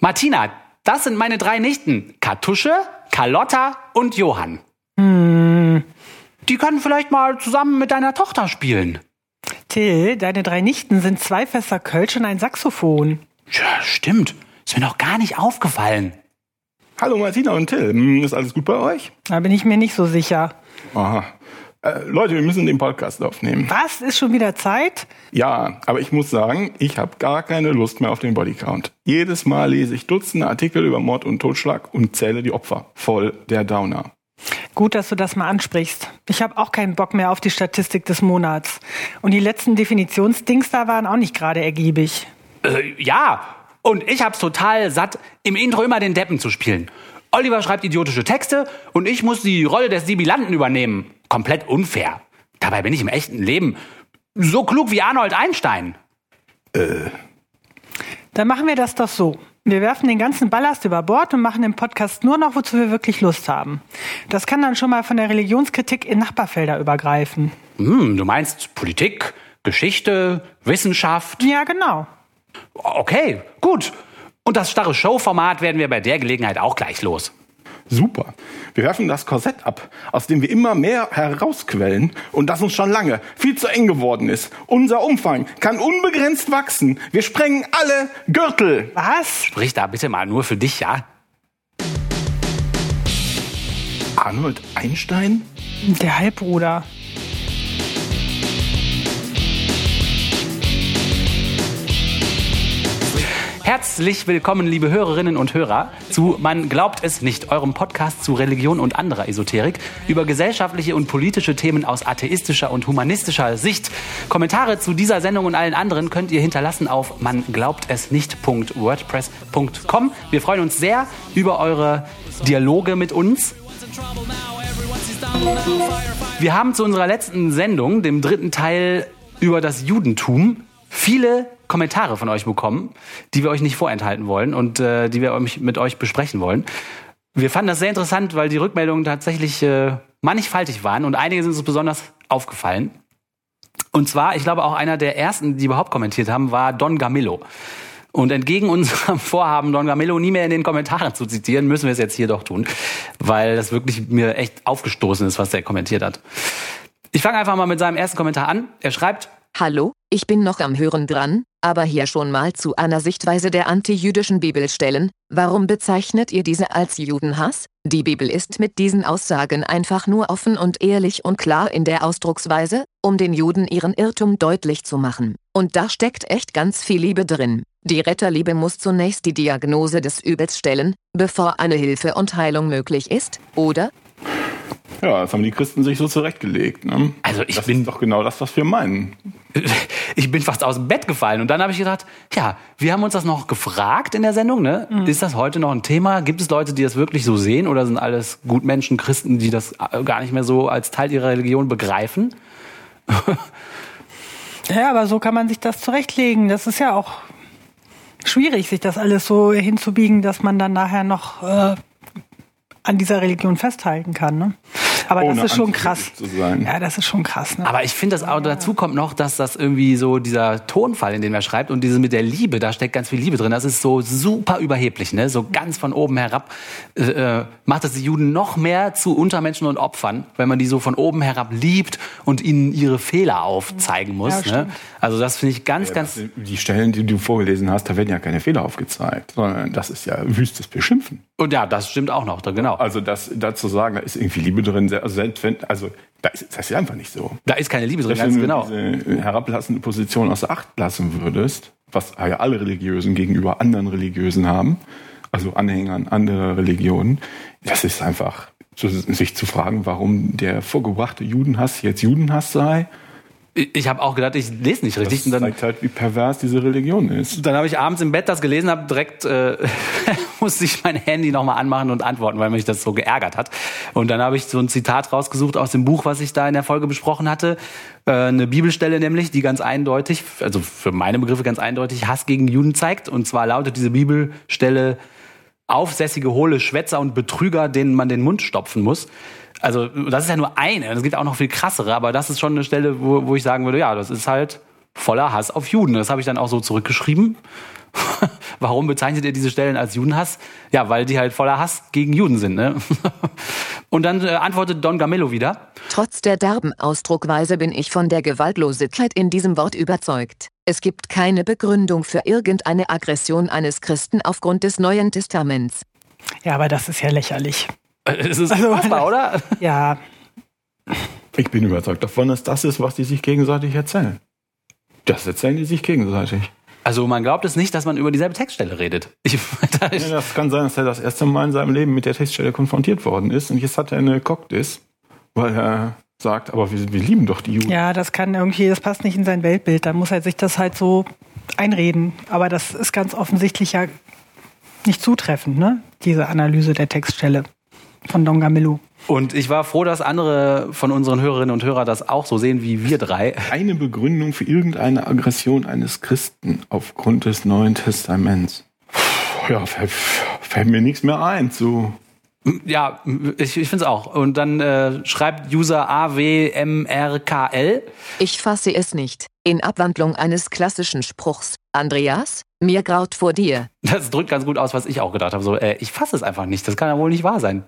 Martina, das sind meine drei Nichten. Kartusche, Carlotta und Johann. Hm. Die können vielleicht mal zusammen mit deiner Tochter spielen. Till, deine drei Nichten sind zwei Fässer Kölsch und ein Saxophon. Ja, stimmt. Ist mir noch gar nicht aufgefallen. Hallo Martina und Till, Hm, ist alles gut bei euch? Da bin ich mir nicht so sicher. Aha. Äh, Leute, wir müssen den Podcast aufnehmen. Was? Ist schon wieder Zeit? Ja, aber ich muss sagen, ich habe gar keine Lust mehr auf den Bodycount. Jedes Mal lese ich Dutzende Artikel über Mord und Totschlag und zähle die Opfer. Voll der Downer. Gut, dass du das mal ansprichst. Ich habe auch keinen Bock mehr auf die Statistik des Monats. Und die letzten Definitionsdings da waren auch nicht gerade ergiebig. Äh, ja, und ich hab's total satt, im Intro immer den Deppen zu spielen. Oliver schreibt idiotische Texte und ich muss die Rolle des Sibilanten übernehmen. Komplett unfair. Dabei bin ich im echten Leben so klug wie Arnold Einstein. Dann machen wir das doch so. Wir werfen den ganzen Ballast über Bord und machen im Podcast nur noch, wozu wir wirklich Lust haben. Das kann dann schon mal von der Religionskritik in Nachbarfelder übergreifen. Hm, du meinst Politik, Geschichte, Wissenschaft? Ja, genau. Okay, gut. Und das starre Showformat werden wir bei der Gelegenheit auch gleich los. Super. Wir werfen das Korsett ab, aus dem wir immer mehr herausquellen und das uns schon lange viel zu eng geworden ist. Unser Umfang kann unbegrenzt wachsen. Wir sprengen alle Gürtel. Was? Sprich da bitte mal nur für dich, ja? Arnold Einstein? Der Halbbruder. Herzlich willkommen, liebe Hörerinnen und Hörer, zu Man glaubt es nicht, eurem Podcast zu Religion und anderer Esoterik über gesellschaftliche und politische Themen aus atheistischer und humanistischer Sicht. Kommentare zu dieser Sendung und allen anderen könnt ihr hinterlassen auf man glaubt es nicht.wordpress.com. Wir freuen uns sehr über eure Dialoge mit uns. Wir haben zu unserer letzten Sendung, dem dritten Teil über das Judentum, viele Kommentare von euch bekommen, die wir euch nicht vorenthalten wollen und äh, die wir mit euch besprechen wollen. Wir fanden das sehr interessant, weil die Rückmeldungen tatsächlich äh, mannigfaltig waren und einige sind uns besonders aufgefallen. Und zwar, ich glaube auch einer der ersten, die überhaupt kommentiert haben, war Don Gamillo. Und entgegen unserem Vorhaben, Don Gamillo nie mehr in den Kommentaren zu zitieren, müssen wir es jetzt hier doch tun, weil das wirklich mir echt aufgestoßen ist, was der kommentiert hat. Ich fange einfach mal mit seinem ersten Kommentar an. Er schreibt, Hallo, ich bin noch am Hören dran, aber hier schon mal zu einer Sichtweise der antijüdischen Bibelstellen. Warum bezeichnet ihr diese als Judenhass? Die Bibel ist mit diesen Aussagen einfach nur offen und ehrlich und klar in der Ausdrucksweise, um den Juden ihren Irrtum deutlich zu machen. Und da steckt echt ganz viel Liebe drin. Die Retterliebe muss zunächst die Diagnose des Übels stellen, bevor eine Hilfe und Heilung möglich ist, oder? Ja, das haben die Christen sich so zurechtgelegt. Ne? Also ich das bin- ist doch genau das, was wir meinen. ich bin fast aus dem Bett gefallen. Und dann habe ich gedacht, ja, wir haben uns das noch gefragt in der Sendung. Ne? Ist das heute noch ein Thema? Gibt es Leute, die das wirklich so sehen? Oder sind alles Gutmenschen, Christen, die das äh, gar nicht mehr so als Teil ihrer Religion begreifen? Ja, aber so kann man sich das zurechtlegen. Das ist ja auch schwierig, sich das alles so hinzubiegen, dass man dann nachher noch äh, an dieser Religion festhalten kann. Ne? Aber Ohne das ist schon krass. antisemitisch zu sein. Ja, das ist schon krass. Ne? Aber ich finde, das auch dazu kommt noch, dass das irgendwie so dieser Tonfall, in dem er schreibt und diese mit der Liebe, da steckt ganz viel Liebe drin. Das ist so super überheblich, ne? So ganz von oben herab äh, äh, macht das die Juden noch mehr zu Untermenschen und Opfern, wenn man die so von oben herab liebt und ihnen ihre Fehler aufzeigen muss. Ja, ne? Also das finde ich ganz, Ja, ganz. die Stellen, die du vorgelesen hast, da werden ja keine Fehler aufgezeigt, sondern das ist ja wüstes Beschimpfen. Und ja, das stimmt auch noch, da- genau. Also das dazu sagen, da ist irgendwie Liebe drin, also selbst wenn, also da ist, das ist ja einfach nicht so. Da ist keine Liebe drin, ganz wenn genau. du diese herablassende Position außer Acht lassen würdest, was ja alle Religiösen gegenüber anderen Religiösen haben, also Anhängern anderer Religionen, das ist einfach, sich zu fragen, warum der vorgebrachte Judenhass jetzt Judenhass sei, Ich, habe auch gedacht, ich lese nicht das richtig. Und dann, zeigt halt, wie pervers diese Religion ist. dann habe ich abends im Bett das gelesen, habe direkt äh, musste ich mein Handy nochmal anmachen und antworten, weil mich das so geärgert hat. Und dann habe ich so ein Zitat rausgesucht aus dem Buch, was ich da in der Folge besprochen hatte. Äh, eine Bibelstelle nämlich, die ganz eindeutig, also für meine Begriffe ganz eindeutig Hass gegen Juden zeigt. Und zwar lautet diese Bibelstelle aufsässige, hohle Schwätzer und Betrüger, denen man den Mund stopfen muss. Also das ist ja nur eine, es gibt auch noch viel krassere, aber das ist schon eine Stelle, wo, wo ich sagen würde, ja, das ist halt voller Hass auf Juden. Das habe ich dann auch so zurückgeschrieben. Warum bezeichnet ihr diese Stellen als Judenhass? Ja, weil die halt voller Hass gegen Juden sind. Ne? Und dann äh, antwortet Don Gamillo wieder. Trotz der derben Ausdruckweise bin ich von der Gewaltlosigkeit in diesem Wort überzeugt. Es gibt keine Begründung für irgendeine Aggression eines Christen aufgrund des Neuen Testaments. Ja, aber das ist ja lächerlich. Es ist Also- unfassbar, oder? Ja, Ich bin überzeugt davon, dass das ist, was die sich gegenseitig erzählen. Das erzählen die sich gegenseitig. Also man glaubt es nicht, dass man über dieselbe Textstelle redet. Ich, da Ja, das kann sein, dass er das erste Mal in seinem Leben mit der Textstelle konfrontiert worden ist und jetzt hat er eine Cocktis, weil er sagt, aber wir, wir lieben doch die Juden. ja, das kann irgendwie, das passt nicht in sein Weltbild. Da muss er sich das halt so einreden. Aber das ist ganz offensichtlich ja nicht zutreffend, ne? Diese Analyse der Textstelle von Don Gamillo. und ich war froh, dass andere von unseren Hörerinnen und Hörern das auch so sehen wie wir drei. Eine Begründung für irgendeine Aggression eines Christen aufgrund des Neuen Testaments. Puh, Ja, fällt, fällt mir nichts mehr ein zu. Ja, ich, ich finde es auch. Und dann äh, schreibt User AWMRKL. Ich fasse es nicht. In Abwandlung eines klassischen Spruchs. Andreas, mir graut vor dir. Das drückt ganz gut aus, was ich auch gedacht habe. So, äh, ich fasse es einfach nicht. Das kann ja wohl nicht wahr sein.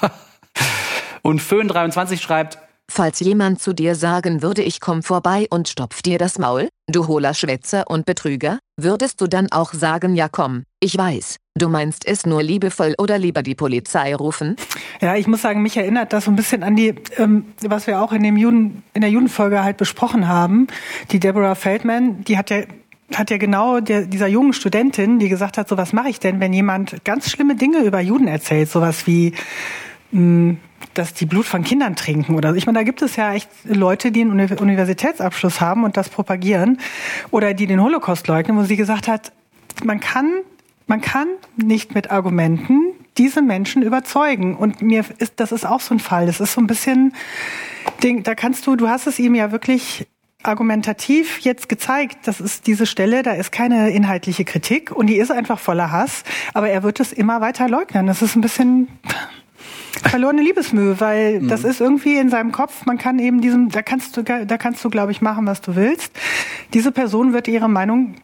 Und Föhn23 schreibt, Falls jemand zu dir sagen würde, ich komm vorbei und stopf dir das Maul, du hohler Schwätzer und Betrüger, würdest du dann auch sagen, ja komm, ich weiß, du meinst es nur liebevoll oder lieber die Polizei rufen? Ja, ich muss sagen, mich erinnert das so ein bisschen an die, ähm, was wir auch in dem Juden, in der Judenfolge halt besprochen haben. Die Deborah Feldman, die hat ja hat ja genau der, dieser jungen Studentin, die gesagt hat, so was mache ich denn, wenn jemand ganz schlimme Dinge über Juden erzählt, sowas wie mh, dass die Blut von Kindern trinken oder so. Ich meine, da gibt es ja echt Leute, die einen Uni- Universitätsabschluss haben und das propagieren oder die den Holocaust leugnen, wo sie gesagt hat, man kann, man kann nicht mit Argumenten diese Menschen überzeugen. Und mir ist, das ist auch so ein Fall. Das ist so ein bisschen, Ding, da kannst du, du hast es ihm ja wirklich argumentativ jetzt gezeigt, das ist diese Stelle, da ist keine inhaltliche Kritik und die ist einfach voller Hass, aber er wird es immer weiter leugnen. Das ist ein bisschen verlorene Liebesmühe, weil das ist irgendwie in seinem Kopf, man kann eben diesem, da kannst du, da kannst du, glaube ich, machen, was du willst. Diese Person wird ihre Meinung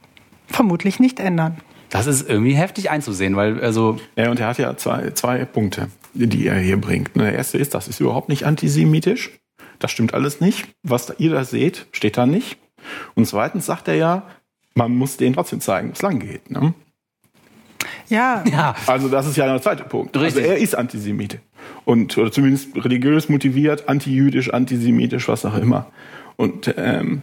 vermutlich nicht ändern. das ist irgendwie heftig einzusehen, weil also Ja, und er hat ja zwei, zwei Punkte, die er hier bringt. Der erste ist, das ist überhaupt nicht antisemitisch. Das stimmt alles nicht. Was da, ihr da seht, steht da nicht. Und zweitens sagt er ja, man muss denen trotzdem zeigen, wo es lang geht. Ne? Ja, ja, Also das ist ja der zweite Punkt. Richtig. Also er ist Antisemite. Und, oder zumindest religiös motiviert, antijüdisch, antisemitisch, was auch immer. Und ähm,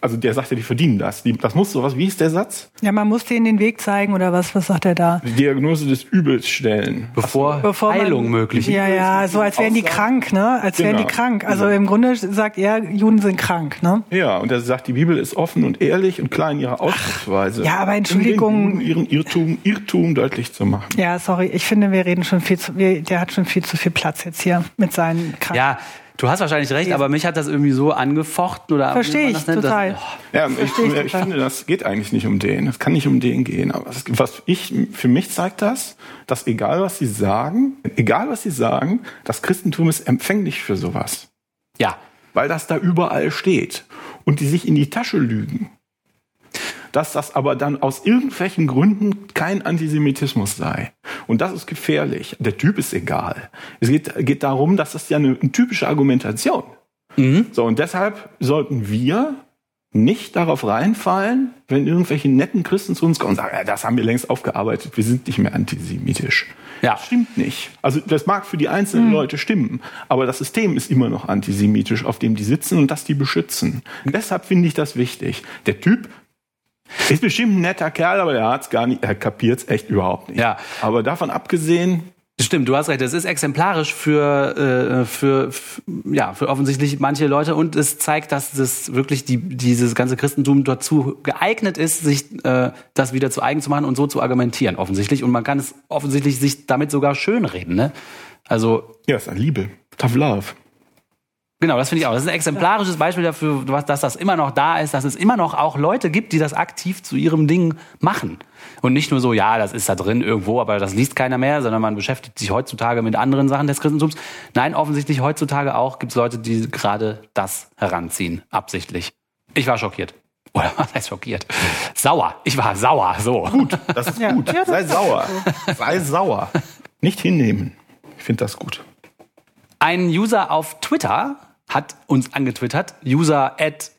also der sagt ja, die verdienen das. Die, das muss sowas, wie ist der Satz? ja, man muss denen den Weg zeigen oder was, was sagt er da? Die Diagnose des Übels stellen. bevor, Bevor man- Heilung möglich ist. Ja, ja, so als wären die krank, ne? Als wären die Genau. krank. Also im Grunde sagt er, Juden sind krank, ne? Ja, und er sagt, die Bibel ist offen und ehrlich und klar in ihrer Ausdrucksweise. ja, aber Um Entschuldigung. Juden ihren Irrtum, Irrtum deutlich zu machen. Ja, sorry, ich finde, wir reden schon viel zu, wir, der hat schon viel zu viel Platz jetzt hier mit seinen Kranken. Ja, du hast wahrscheinlich recht, aber mich hat das irgendwie so angefochten oder Verstehe ich das- total. Ja, ich, ich ich total. finde, das geht eigentlich nicht um den. Es kann nicht um den gehen. Aber es, was ich, für mich zeigt das, dass egal was sie sagen, egal was sie sagen, das Christentum ist empfänglich für sowas. Ja, Weil das da überall steht. Und die sich in die Tasche lügen. Dass das aber dann aus irgendwelchen Gründen kein Antisemitismus sei. Und das ist gefährlich. Der Typ ist egal. Es geht, geht darum, dass das ja eine, eine typische Argumentation. So, und deshalb sollten wir nicht darauf reinfallen, wenn irgendwelche netten Christen zu uns kommen und sagen, ja, das haben wir längst aufgearbeitet, wir sind nicht mehr antisemitisch. Ja. Das stimmt nicht. Also das mag für die einzelnen Leute stimmen, aber das System ist immer noch antisemitisch, auf dem die sitzen und das die beschützen. Deshalb finde ich das wichtig. Der Typ ist bestimmt ein netter Kerl, aber er hat's gar nicht, er kapiert's echt überhaupt nicht. Ja. Aber davon abgesehen, Stimmt, du hast recht. Es ist exemplarisch für, äh, für, ja, für offensichtlich manche Leute und es zeigt, dass das wirklich die, dieses ganze Christentum dazu geeignet ist, sich äh, das wieder zu eigen zu machen und so zu argumentieren, offensichtlich. Und man kann es offensichtlich sich damit sogar schönreden. Ne? Also ja, es ist eine Liebe. Tough Love. Genau, das finde ich auch. Das ist ein exemplarisches Beispiel dafür, was- dass das immer noch da ist, dass es immer noch auch Leute gibt, die das aktiv zu ihrem Ding machen. Und nicht nur so, ja, das ist da drin irgendwo, aber das liest keiner mehr, sondern man beschäftigt sich heutzutage mit anderen Sachen des Christentums. Nein, offensichtlich heutzutage auch gibt es Leute, die gerade das heranziehen, absichtlich. Ich war schockiert. Oder was heißt schockiert? Sauer. Ich war sauer. So. Gut, das ist Ja. gut. Ja, das Sei ist sauer. Sei sauer. Nicht hinnehmen. Ich finde das gut. Ein User auf Twitter hat uns angetwittert. User at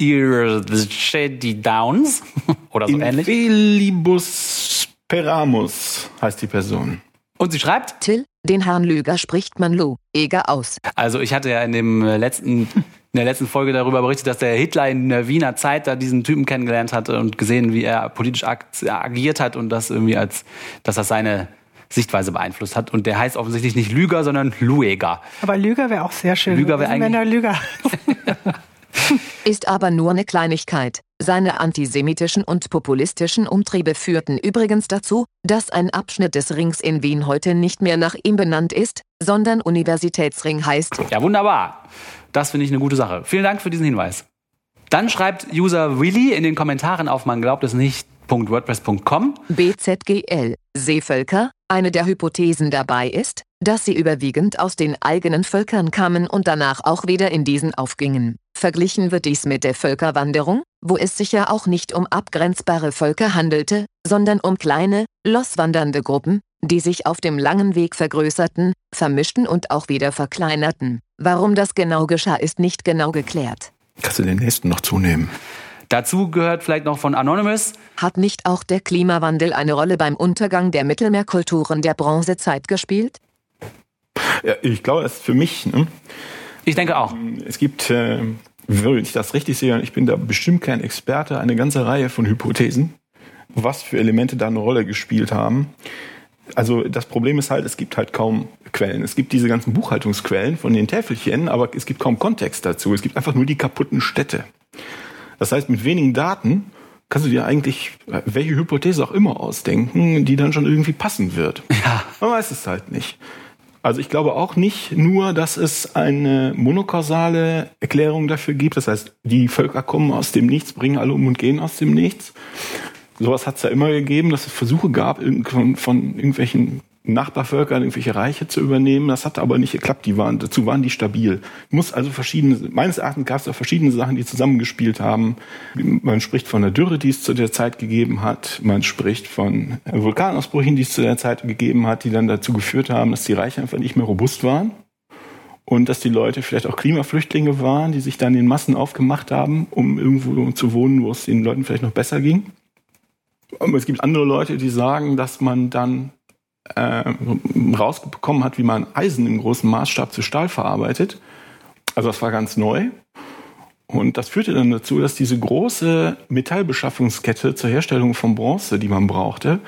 Downs oder so ähnlich. Infelibus Peramus heißt die Person. Und sie schreibt, Till, den Herrn Lüger spricht man Lo, eger aus. also ich hatte ja in dem äh, letzten in der letzten Folge darüber berichtet, dass der Hitler in der Wiener Zeit da diesen Typen kennengelernt hatte und gesehen, wie er politisch ag agiert hat und das irgendwie als, dass das seine Sichtweise beeinflusst hat. Und der heißt offensichtlich nicht Lüger, sondern Lueger. Aber Lüger wäre auch sehr schön. Lüger wäre der Lüger. Ist aber nur eine Kleinigkeit. Seine antisemitischen und populistischen Umtriebe führten übrigens dazu, dass ein Abschnitt des Rings in Wien heute nicht mehr nach ihm benannt ist, sondern Universitätsring heißt. Ja, wunderbar. Das finde ich eine gute Sache. Vielen Dank für diesen Hinweis. Dann schreibt User Willy in den Kommentaren auf man glaubt es nicht.wordpress.com. BZGL, Seevölker, eine der Hypothesen dabei ist, dass sie überwiegend aus den eigenen Völkern kamen und danach auch wieder in diesen aufgingen. Verglichen wird dies mit der Völkerwanderung, wo es sich ja auch nicht um abgrenzbare Völker handelte, sondern um kleine, loswandernde Gruppen, die sich auf dem langen Weg vergrößerten, vermischten und auch wieder verkleinerten. Warum das genau geschah, ist nicht genau geklärt. Kannst du den nächsten noch zunehmen? Dazu gehört vielleicht noch von Anonymous. Hat nicht auch der Klimawandel eine Rolle beim Untergang der Mittelmeerkulturen der Bronzezeit gespielt? Ja, ich glaube, das ist für mich, ne? Ich denke auch. es gibt, äh, wenn ich das richtig sehe, ich bin da bestimmt kein Experte, eine ganze Reihe von Hypothesen, was für Elemente da eine Rolle gespielt haben. Also das Problem ist halt, es gibt halt kaum Quellen. Es gibt diese ganzen Buchhaltungsquellen von den Täfelchen, aber es gibt kaum Kontext dazu. Es gibt einfach nur die kaputten Städte. Das heißt, mit wenigen Daten kannst du dir eigentlich äh, welche Hypothese auch immer ausdenken, die dann schon irgendwie passen wird. Ja. Man weiß es halt nicht. Also ich glaube auch nicht nur, dass es eine monokausale Erklärung dafür gibt. Das heißt, die Völker kommen aus dem Nichts, bringen alle um und gehen aus dem Nichts. Sowas hat es ja immer gegeben, dass es Versuche gab, von, von irgendwelchen Nachbarvölkern irgendwelche Reiche zu übernehmen. Das hat aber nicht geklappt. Die waren, dazu waren die stabil. Muss also verschiedene, meines Erachtens gab es da verschiedene Sachen, die zusammengespielt haben. Man spricht von der Dürre, die es zu der Zeit gegeben hat. Man spricht von Vulkanausbrüchen, die es zu der Zeit gegeben hat, die dann dazu geführt haben, dass die Reiche einfach nicht mehr robust waren. Und dass die Leute vielleicht auch Klimaflüchtlinge waren, die sich dann in Massen aufgemacht haben, um irgendwo zu wohnen, wo es den Leuten vielleicht noch besser ging. Es gibt andere Leute, die sagen, dass man dann äh, rausbekommen hat, wie man Eisen im großen Maßstab zu Stahl verarbeitet. Also das war ganz neu. Und das führte dann dazu, dass diese große Metallbeschaffungskette zur Herstellung von Bronze, die man brauchte,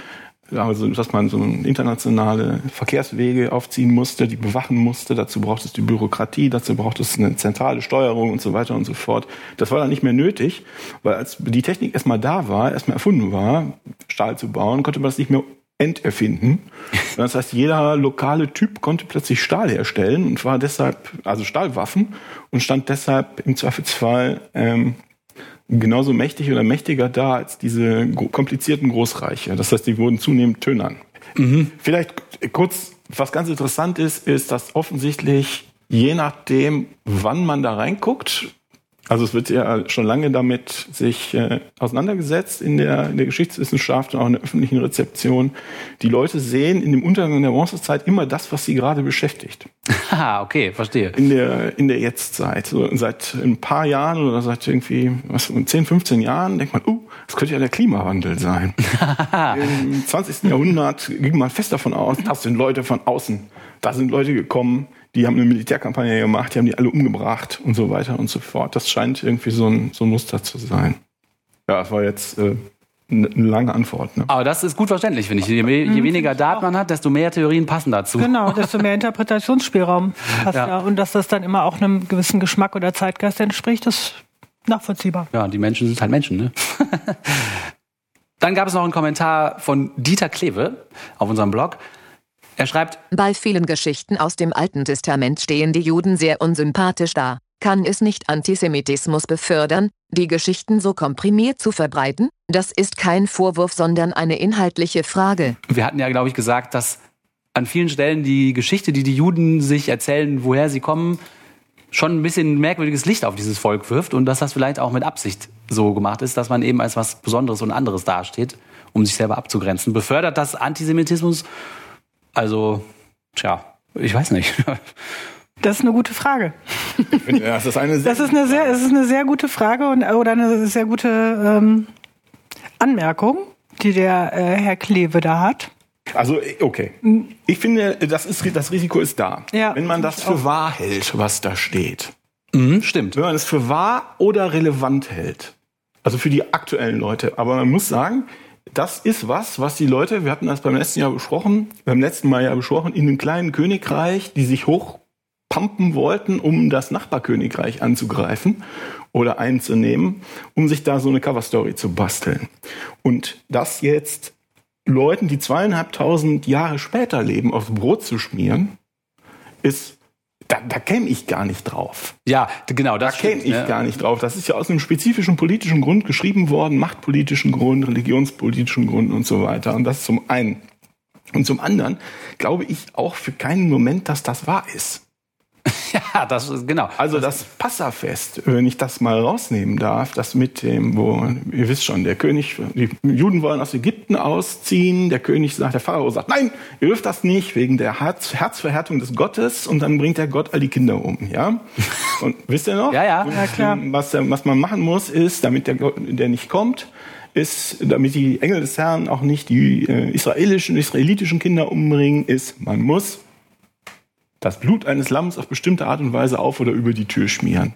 also dass man so internationale Verkehrswege aufziehen musste, die bewachen musste, dazu braucht es die Bürokratie, dazu braucht es eine zentrale Steuerung und so weiter und so fort. Das war dann nicht mehr nötig, weil als die Technik erstmal da war, erstmal erfunden war, Stahl zu bauen, konnte man das nicht mehr enterfinden. Das heißt, jeder lokale Typ konnte plötzlich Stahl herstellen und war deshalb, also Stahlwaffen und stand deshalb im Zweifelsfall ähm, genauso mächtig oder mächtiger da als diese komplizierten Großreiche. Das heißt, die wurden zunehmend tönern. Vielleicht kurz, was ganz interessant ist, ist, dass offensichtlich je nachdem, wann man da reinguckt, also es wird ja schon lange damit sich äh, auseinandergesetzt in der, in der Geschichtswissenschaft und auch in der öffentlichen Rezeption. Die Leute sehen in dem Untergang der Bronzezeit immer das, was sie gerade beschäftigt Haha, okay, verstehe. in der, in der Jetztzeit. So, seit ein paar Jahren oder seit irgendwie was, 10, 15 Jahren denkt man, uh, das könnte ja der Klimawandel sein. Im 20. Jahrhundert ging man fest davon aus, das sind Leute von außen. Da sind Leute gekommen, die haben eine Militärkampagne gemacht, die haben die alle umgebracht und so weiter und so fort. Das scheint irgendwie so ein, so ein Muster zu sein. Ja, das war jetzt äh, eine lange Antwort. Ne? Aber das ist gut verständlich, finde ich. Je, je weniger Daten man hat, desto mehr Theorien passen dazu. Genau, desto mehr Interpretationsspielraum hast Ja. du. Ja. Und dass das dann immer auch einem gewissen Geschmack oder Zeitgeist entspricht, ist nachvollziehbar. Ja, die Menschen sind halt Menschen, ne? Dann gab es noch einen Kommentar von Dieter Kleve auf unserem Blog. Er schreibt, Bei vielen Geschichten aus dem Alten Testament stehen die Juden sehr unsympathisch da. Kann es nicht Antisemitismus befördern, die Geschichten so komprimiert zu verbreiten? Das ist kein Vorwurf, sondern eine inhaltliche Frage. wir hatten ja, glaube ich, gesagt, dass an vielen Stellen die Geschichte, die die Juden sich erzählen, woher sie kommen, schon ein bisschen merkwürdiges Licht auf dieses Volk wirft und dass das vielleicht auch mit Absicht so gemacht ist, dass man eben als was Besonderes und anderes dasteht, um sich selber abzugrenzen. Befördert das Antisemitismus? Also, tja, ich weiß nicht. Das ist eine gute Frage. Das ist eine sehr, Das ist eine sehr, das ist eine sehr gute Frage und, oder eine sehr gute ähm, Anmerkung, die der äh, Herr Kleve da hat. Also, okay. Ich finde, das, ist, das Risiko ist da. Ja, Wenn man das für auch. wahr hält, was da steht. Mhm, stimmt. Wenn man es für wahr oder relevant hält. Also für die aktuellen Leute. Aber man muss sagen, das ist was, was die Leute, wir hatten das beim letzten Jahr besprochen, beim letzten Mal ja besprochen, in einem kleinen Königreich, die sich hochpumpen wollten, um das Nachbarkönigreich anzugreifen oder einzunehmen, um sich da so eine Coverstory zu basteln. Und das jetzt Leuten, die zweieinhalbtausend Jahre später leben, aufs Brot zu schmieren, ist, da, da käme ich gar nicht drauf. Ja, genau, Da das käme stimmt. ich ne? gar nicht drauf. Das ist ja aus einem spezifischen politischen Grund geschrieben worden, machtpolitischen Grund, religionspolitischen Grund und so weiter. Und das zum einen. Und zum anderen glaube ich auch für keinen Moment, dass das wahr ist. Ja, das ist genau. Also das Passafest, wenn ich das mal rausnehmen darf, das mit dem, wo, ihr wisst schon, der König, die Juden wollen aus Ägypten ausziehen, der König sagt, der Pharao sagt, nein, ihr dürft das nicht, wegen der Herz, Herzverhärtung des Gottes, und dann bringt der Gott all die Kinder um, ja? Und wisst ihr noch? Ja, ja. Und, Ja, klar. Was, was man machen muss, ist, damit der Gott, der nicht kommt, ist, damit die Engel des Herrn auch nicht die äh, israelischen, israelitischen Kinder umbringen, ist, man muss das Blut eines Lammes auf bestimmte Art und Weise auf oder über die Tür schmieren.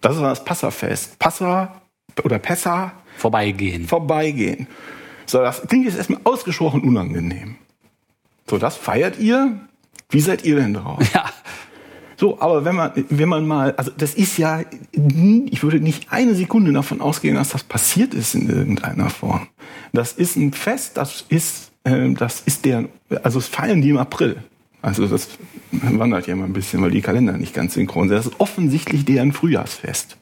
Das ist das Passafest. Passa oder Pessa Vorbeigehen. vorbeigehen. So, das klingt jetzt erstmal ausgesprochen unangenehm. So, das feiert ihr? Wie seid ihr denn drauf? Ja. So, aber wenn man, wenn man mal, also das ist ja, ich würde nicht eine Sekunde davon ausgehen, dass das passiert ist in irgendeiner Form. Das ist ein Fest, das ist, äh, das ist deren, also es feiern die im April. Also das wandert ja immer ein bisschen, weil die Kalender nicht ganz synchron sind. Das ist offensichtlich deren Frühjahrsfest.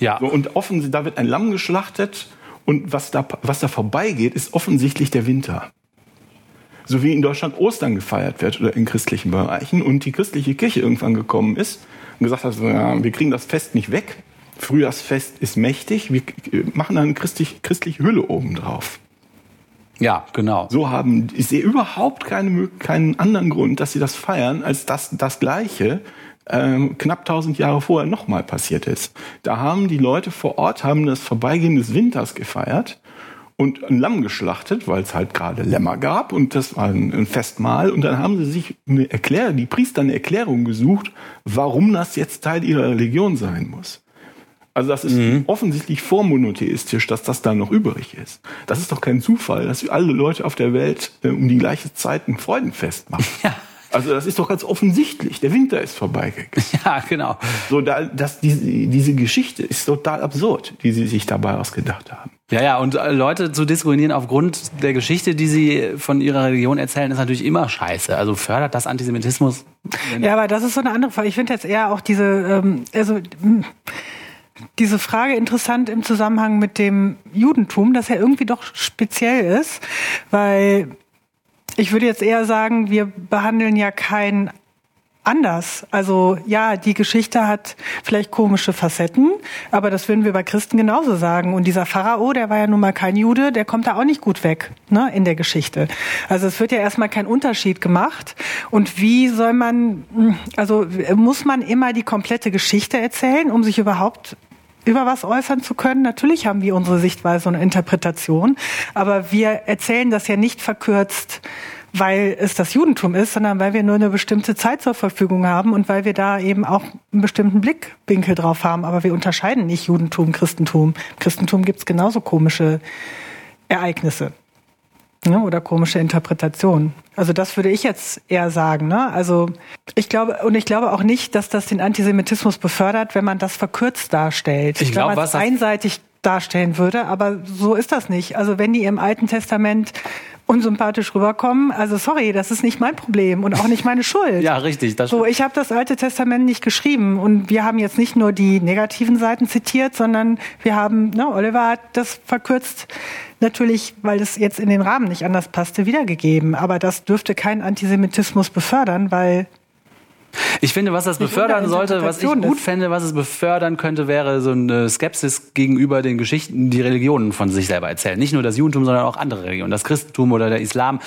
Ja. So, und offen, da wird ein Lamm geschlachtet und was da, was da vorbeigeht, ist offensichtlich der Winter. So wie in Deutschland Ostern gefeiert wird oder in christlichen Bereichen und die christliche Kirche irgendwann gekommen ist und gesagt hat, ja, wir kriegen das Fest nicht weg. Frühjahrsfest ist mächtig, wir machen eine christlich, christliche Hülle obendrauf. Ja, genau. So haben, ich sehe überhaupt keine, keinen anderen Grund, dass sie das feiern, als dass das Gleiche ähm, knapp tausend Jahre vorher nochmal passiert ist. Da haben die Leute vor Ort haben das Vorbeigehen des Winters gefeiert und ein Lamm geschlachtet, weil es halt gerade Lämmer gab und das war ein, ein Festmahl und dann haben sie sich eine Erklärung, die Priester eine Erklärung gesucht, warum das jetzt Teil ihrer Religion sein muss. Also das ist offensichtlich vormonotheistisch, dass das da noch übrig ist. Das ist doch kein Zufall, dass alle Leute auf der Welt äh, um die gleiche Zeit ein Freudenfest machen. Ja. Also das ist doch ganz offensichtlich. Der Winter ist vorbeigegangen. Ja, genau. So, da, dass diese, diese Geschichte ist total absurd, die sie sich dabei ausgedacht haben. Ja, ja, und äh, Leute zu diskriminieren aufgrund der Geschichte, die sie von ihrer Religion erzählen, ist natürlich immer scheiße. Also fördert das Antisemitismus? Ja, aber das ist so eine andere Frage. Ich finde jetzt eher auch diese, ähm, also mh, diese Frage interessant im Zusammenhang mit dem Judentum, das ja irgendwie doch speziell ist, weil ich würde jetzt eher sagen, wir behandeln ja kein anders. Also ja, die Geschichte hat vielleicht komische Facetten, aber das würden wir bei Christen genauso sagen. Und dieser Pharao, der war ja nun mal kein Jude, der kommt da auch nicht gut weg ne, in der Geschichte. Also es wird ja erstmal kein Unterschied gemacht. Und wie soll man, also muss man immer die komplette Geschichte erzählen, um sich überhaupt über was äußern zu können. Natürlich haben wir unsere Sichtweise und Interpretation, aber wir erzählen das ja nicht verkürzt, weil es das Judentum ist, sondern weil wir nur eine bestimmte Zeit zur Verfügung haben und weil wir da eben auch einen bestimmten Blickwinkel drauf haben. Aber wir unterscheiden nicht Judentum, Christentum. Im Christentum gibt's genauso komische Ereignisse ne, oder komische Interpretationen. Also das würde ich jetzt eher sagen. Ne? Also ich glaube und ich glaube auch nicht, dass das den Antisemitismus befördert, wenn man das verkürzt darstellt. Ich glaube, wenn man was einseitig darstellen würde, aber so ist das nicht. Also wenn die im Alten Testament unsympathisch rüberkommen, also sorry, das ist nicht mein Problem und auch nicht meine Schuld. Ja, richtig. Das So, ich habe das Alte Testament nicht geschrieben und wir haben jetzt nicht nur die negativen Seiten zitiert, sondern wir haben, ne, Oliver hat das verkürzt natürlich, weil es jetzt in den Rahmen nicht anders passte, wiedergegeben. Aber das dürfte keinen Antisemitismus befördern, weil Ich finde, was das befördern sollte, was ich gut ist. fände, was es befördern könnte, wäre so eine Skepsis gegenüber den Geschichten, die Religionen von sich selber erzählen. Nicht nur das Judentum, sondern auch andere Religionen, das Christentum oder der Islam.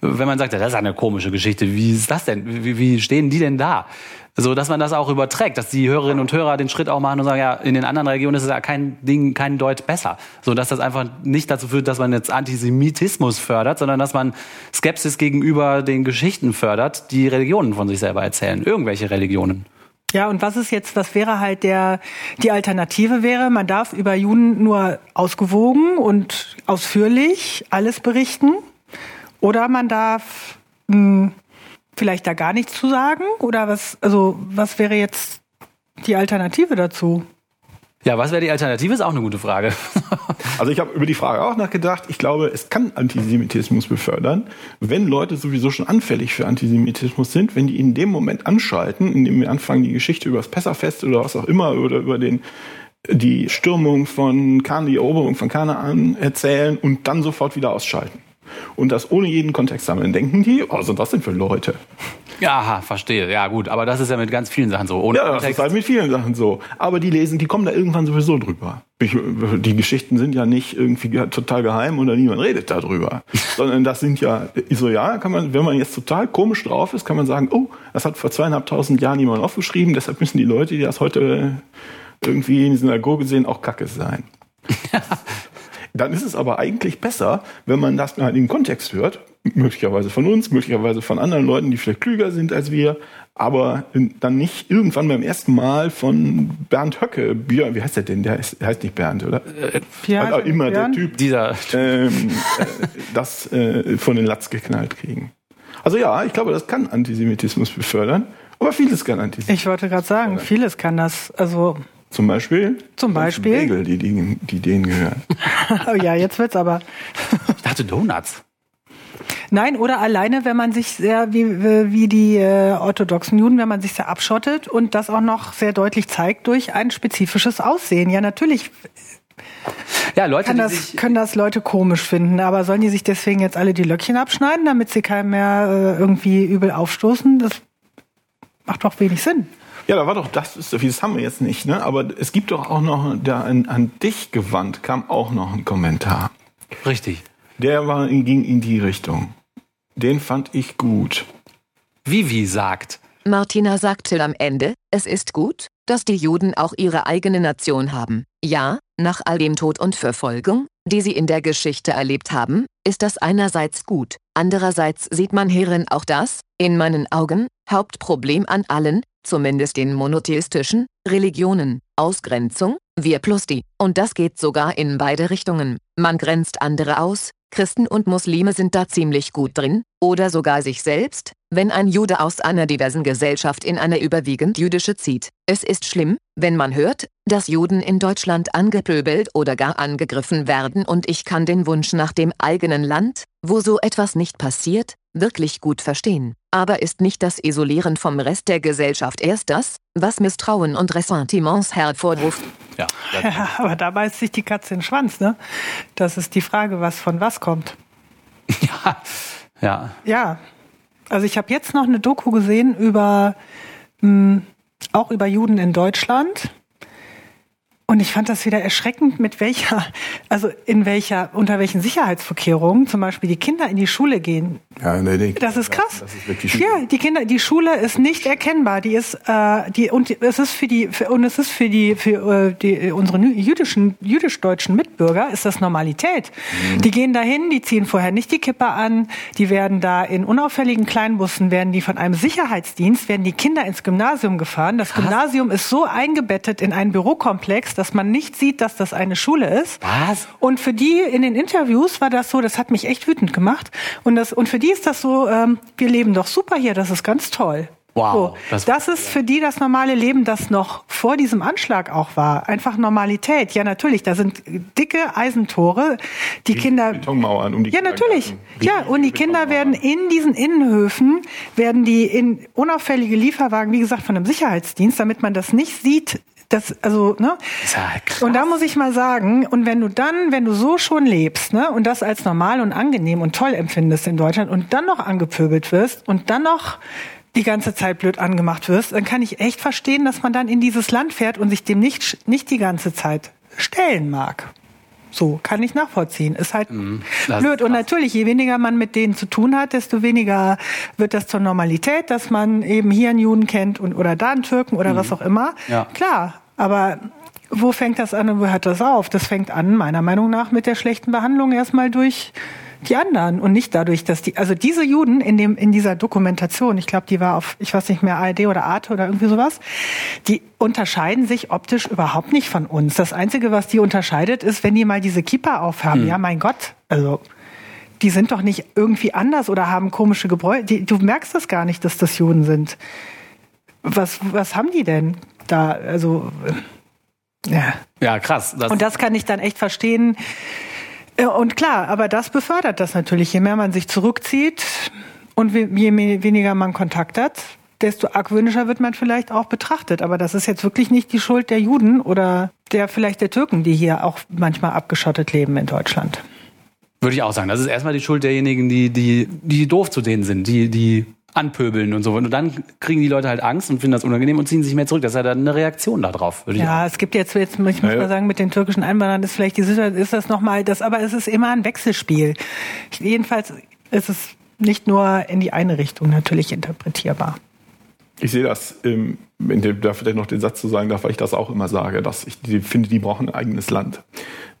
Wenn man sagt, ja, das ist eine komische Geschichte, wie ist das denn? Wie, wie stehen die denn da? So, dass man das auch überträgt, dass die Hörerinnen und Hörer den Schritt auch machen und sagen, ja, in den anderen Regionen ist es ja kein Ding, kein Deut besser. So, dass das einfach nicht dazu führt, dass man jetzt Antisemitismus fördert, sondern dass man Skepsis gegenüber den Geschichten fördert, die Religionen von sich selber erzählen. Irgendwelche Religionen. Ja, und was ist jetzt, was wäre halt der, die Alternative wäre, man darf über Juden nur ausgewogen und ausführlich alles berichten oder man darf mh, vielleicht da gar nichts zu sagen oder was, also was wäre jetzt die Alternative dazu? Ja, was wäre die Alternative, ist auch eine gute Frage. Also ich habe über die Frage auch nachgedacht. Ich glaube, es kann Antisemitismus befördern, wenn Leute sowieso schon anfällig für Antisemitismus sind, wenn die in dem Moment anschalten, indem wir anfangen, die Geschichte über das Pessachfest oder was auch immer oder über den die Stürmung von Kan, die Eroberung von Kanaan erzählen und dann sofort wieder ausschalten. Und das ohne jeden Kontext sammeln. Denken die, oh, was sind das denn für Leute? Ja, aha, verstehe. Ja, gut. Aber das ist ja mit ganz vielen Sachen so. Ohne Ja, das ist Kontext. halt mit vielen Sachen so. Aber die lesen, die kommen da irgendwann sowieso drüber. Ich, die Geschichten sind ja nicht irgendwie ge- total geheim oder niemand redet darüber. Sondern das sind ja, so ja, kann man, wenn man jetzt total komisch drauf ist, kann man sagen, oh, das hat vor zweieinhalbtausend Jahren jemand aufgeschrieben, deshalb müssen die Leute, die das heute irgendwie in die Synagoge sehen, auch Kacke sein. Dann ist es aber eigentlich besser, wenn man das mal in den Kontext hört, möglicherweise von uns, möglicherweise von anderen Leuten, die vielleicht klüger sind als wir, aber dann nicht irgendwann beim ersten Mal von Bernd Höcke, Björn, wie heißt der denn? Der heißt, der heißt nicht Bernd, oder? Björn- Also immer Björn? der Typ, Dieser, ähm, äh, das äh, von den Latz geknallt kriegen. Also ja, ich glaube, das kann Antisemitismus befördern, aber vieles kann Antisemitismus. Ich wollte gerade sagen, vieles kann das, also Zum Beispiel? Zum Beispiel? Bagel, die, die, die denen gehören. oh ja, jetzt wird's aber. ich dachte Donuts. Nein, oder alleine, wenn man sich sehr, wie, wie die äh, orthodoxen Juden, wenn man sich sehr abschottet und das auch noch sehr deutlich zeigt durch ein spezifisches Aussehen. Ja, natürlich Ja, Leute, kann die das, sich, können das Leute komisch finden, aber sollen die sich deswegen jetzt alle die Löckchen abschneiden, damit sie keinem mehr äh, irgendwie übel aufstoßen? Das macht doch wenig Sinn. Ja, da war doch, das ist, das haben wir jetzt nicht, ne? Aber es gibt doch auch noch, da an, an dich gewandt kam auch noch ein Kommentar. richtig. Der war, ging in die Richtung. Den fand ich gut. Vivi sagt, Martina sagte am Ende, es ist gut, dass die Juden auch ihre eigene Nation haben. Ja, nach all dem Tod und Verfolgung, die sie in der Geschichte erlebt haben, ist das einerseits gut. Andererseits sieht man hierin auch das, in meinen Augen, Hauptproblem an allen, zumindest den monotheistischen, Religionen. Ausgrenzung, wir plus die. Und das geht sogar in beide Richtungen. Man grenzt andere aus, Christen und Muslime sind da ziemlich gut drin, oder sogar sich selbst, wenn ein Jude aus einer diversen Gesellschaft in eine überwiegend jüdische zieht. Es ist schlimm, wenn man hört, dass Juden in Deutschland angepöbelt oder gar angegriffen werden und ich kann den Wunsch nach dem eigenen Land, wo so etwas nicht passiert, wirklich gut verstehen. Aber ist nicht das Isolieren vom Rest der Gesellschaft erst das, was Misstrauen und Ressentiments hervorruft? ja, Ja, aber da beißt sich die Katze in den Schwanz, ne? Das ist die Frage, was von was kommt. ja, ja. Ja, also ich habe jetzt noch eine Doku gesehen über mh, auch über Juden in Deutschland. Und ich fand das wieder erschreckend, mit welcher, also in welcher, unter welchen Sicherheitsvorkehrungen zum Beispiel die Kinder in die Schule gehen. Ja, nee, nee. Das ist krass. Das ist wirklich ja, die Kinder, die Schule ist nicht erkennbar. Die ist, äh, die und es ist für die für, und es ist für die für äh, die unsere nü- jüdischen jüdisch-deutschen Mitbürger ist das Normalität. Die gehen dahin, die ziehen vorher nicht die Kippe an, die werden da in unauffälligen Kleinbussen werden die von einem Sicherheitsdienst werden die Kinder ins Gymnasium gefahren. Das Gymnasium ist so eingebettet in einen Bürokomplex, dass man nicht sieht, dass das eine Schule ist. Was? Und für die in den Interviews war das so, das hat mich echt wütend gemacht. Und, das, und für die ist das so, ähm, wir leben doch super hier, das ist ganz toll. Wow, So, das- das, ist für die das normale Leben, das noch vor diesem Anschlag auch war. Einfach Normalität. Ja, natürlich, da sind dicke Eisentore. Die Kinder. Betonmauern um die Ja, natürlich. Ja, und die Kinder werden in diesen Innenhöfen, werden die in unauffällige Lieferwagen, wie gesagt, von einem Sicherheitsdienst, damit man das nicht sieht, das, also, ne? Ja. Und da muss ich mal sagen, und wenn du dann, wenn du so schon lebst, ne, und das als normal und angenehm und toll empfindest in Deutschland und dann noch angepöbelt wirst und dann noch die ganze Zeit blöd angemacht wirst, dann kann ich echt verstehen, dass man dann in dieses Land fährt und sich dem nicht, nicht die ganze Zeit stellen mag. So, kann ich nachvollziehen. Ist halt Mhm. blöd. Und natürlich, je weniger man mit denen zu tun hat, desto weniger wird das zur Normalität, dass man eben hier einen Juden kennt und, oder da einen Türken oder was auch immer. Mhm. Ja. Klar, aber wo fängt das an und wo hört das auf? Das fängt an, meiner Meinung nach, mit der schlechten Behandlung erstmal durch die anderen und nicht dadurch, dass die, also diese Juden in dem, in dieser Dokumentation, ich glaube, die war auf, ich weiß nicht mehr, ARD oder Arte oder irgendwie sowas, die unterscheiden sich optisch überhaupt nicht von uns. Das Einzige, was die unterscheidet, ist, wenn die mal diese Kippa aufhaben. Ja, mein Gott, also, die sind doch nicht irgendwie anders oder haben komische Gebräuche. Die, du merkst das gar nicht, dass das Juden sind. Was, was haben die denn da? Also, ja. Ja, krass. Das, Und das kann ich dann echt verstehen. Und klar, aber das befördert das natürlich. Je mehr man sich zurückzieht und je weniger man Kontakt hat, desto argwöhnischer wird man vielleicht auch betrachtet. Aber das ist jetzt wirklich nicht die Schuld der Juden oder der vielleicht der Türken, die hier auch manchmal abgeschottet leben in Deutschland. Würde ich auch sagen. Das ist erstmal die Schuld derjenigen, die, die, die doof zu denen sind, die, die anpöbeln und so. Und dann kriegen die Leute halt Angst und finden das unangenehm und ziehen sich mehr zurück. Das ist ja dann eine Reaktion darauf, Ja, es gibt jetzt, jetzt ich muss Ja, ja. mal sagen, mit den türkischen Einwanderern ist vielleicht die Situation, ist das nochmal das, aber es ist immer ein Wechselspiel. Jedenfalls ist es nicht nur in die eine Richtung natürlich interpretierbar. Ich sehe das, ähm, wenn ich da vielleicht noch den Satz zu sagen darf, weil ich das auch immer sage, dass ich die, finde, die brauchen ein eigenes Land.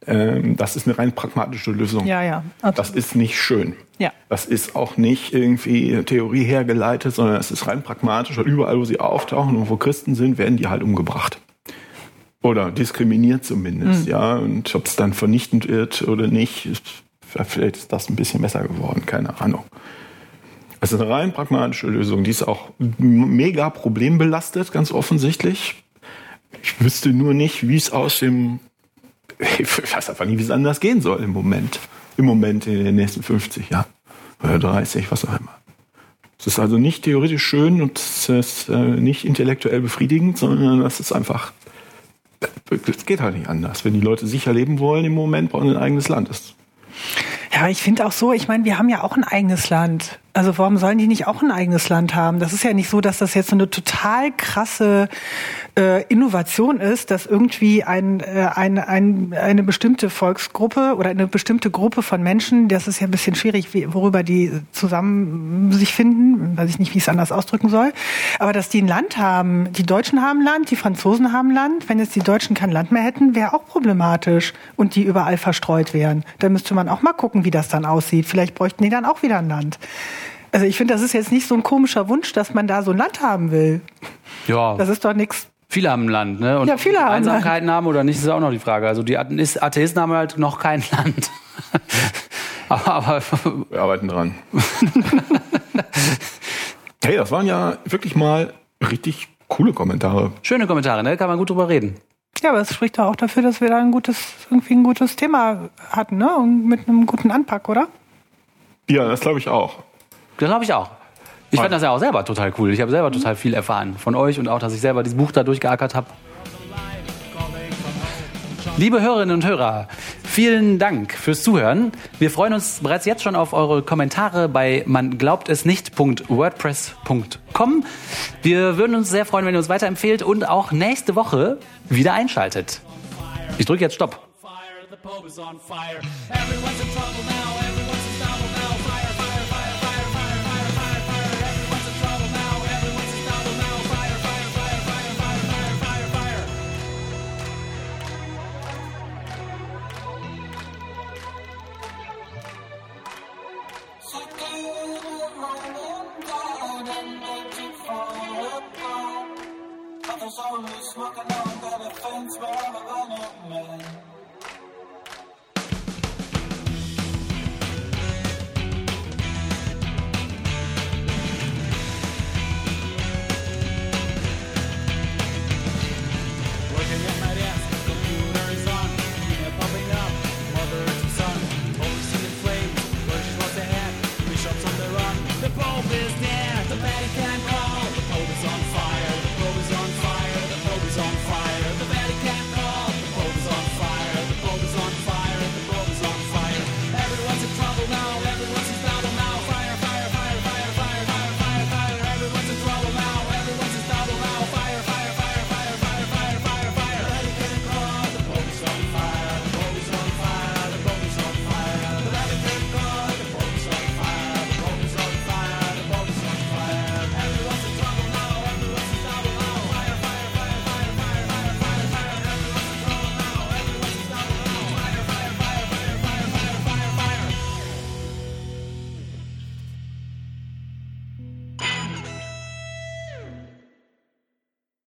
Ähm, das ist eine rein pragmatische Lösung. Ja, ja. Das ist nicht schön. Ja. Das ist auch nicht irgendwie Theorie hergeleitet, sondern es ist rein pragmatisch. Überall, wo sie auftauchen und wo Christen sind, werden die halt umgebracht. Oder diskriminiert zumindest, ja. Und ob es dann vernichtend wird oder nicht, ist, vielleicht ist das ein bisschen besser geworden, keine Ahnung. Es ist eine rein pragmatische Lösung. Die ist auch mega problembelastet, ganz offensichtlich. Ich wüsste nur nicht, wie es aus dem. Ich weiß einfach nie, wie es anders gehen soll im Moment. Im Moment in den nächsten 50 Jahren. Oder 30, was auch immer. Es ist also nicht theoretisch schön und es ist äh, nicht intellektuell befriedigend, sondern es ist einfach. Es geht halt nicht anders. Wenn die Leute sicher leben wollen im Moment, brauchen sie ein eigenes Land. Ja, ich finde auch so, ich meine, wir haben ja auch ein eigenes Land. Also warum sollen die nicht auch ein eigenes Land haben? Das ist ja nicht so, dass das jetzt so eine total krasse äh, Innovation ist, dass irgendwie ein, äh, ein, ein, eine bestimmte Volksgruppe oder eine bestimmte Gruppe von Menschen, das ist ja ein bisschen schwierig, wie, worüber die zusammen sich finden, weiß ich nicht, wie ich es anders ausdrücken soll, aber dass die ein Land haben, die Deutschen haben Land, die Franzosen haben Land, wenn jetzt die Deutschen kein Land mehr hätten, wäre auch problematisch und die überall verstreut wären. Da müsste man auch mal gucken, wie das dann aussieht. Vielleicht bräuchten die dann auch wieder ein Land. Also ich finde, das ist jetzt nicht so ein komischer Wunsch, dass man da so ein Land haben will. Ja, Das ist doch nichts. viele haben ein Land, ne? Und Ja, viele haben ein Einsamkeiten haben oder nicht, ist auch noch die Frage. Also die Atheist- Atheisten haben halt noch kein Land. aber, aber Wir arbeiten dran. hey, das waren ja wirklich mal richtig coole Kommentare. schöne Kommentare, ne? Kann man gut drüber reden. Ja, aber es spricht doch auch dafür, dass wir da ein gutes, irgendwie ein gutes Thema hatten, ne? Und mit einem guten Anpack, oder? Ja, das glaube ich auch. Das glaube ich auch. Ich fand das ja auch selber total cool. Ich habe selber total viel erfahren von euch und auch, dass ich selber dieses Buch da durchgeackert habe. Liebe Hörerinnen und Hörer, vielen Dank fürs Zuhören. Wir freuen uns bereits jetzt schon auf eure Kommentare bei man glaubt es nicht.wordpress.com. Wir würden uns sehr freuen, wenn ihr uns weiterempfehlt und auch nächste Woche wieder einschaltet. Ich drücke jetzt Stopp. There's only smoking on fence, but I'm a man.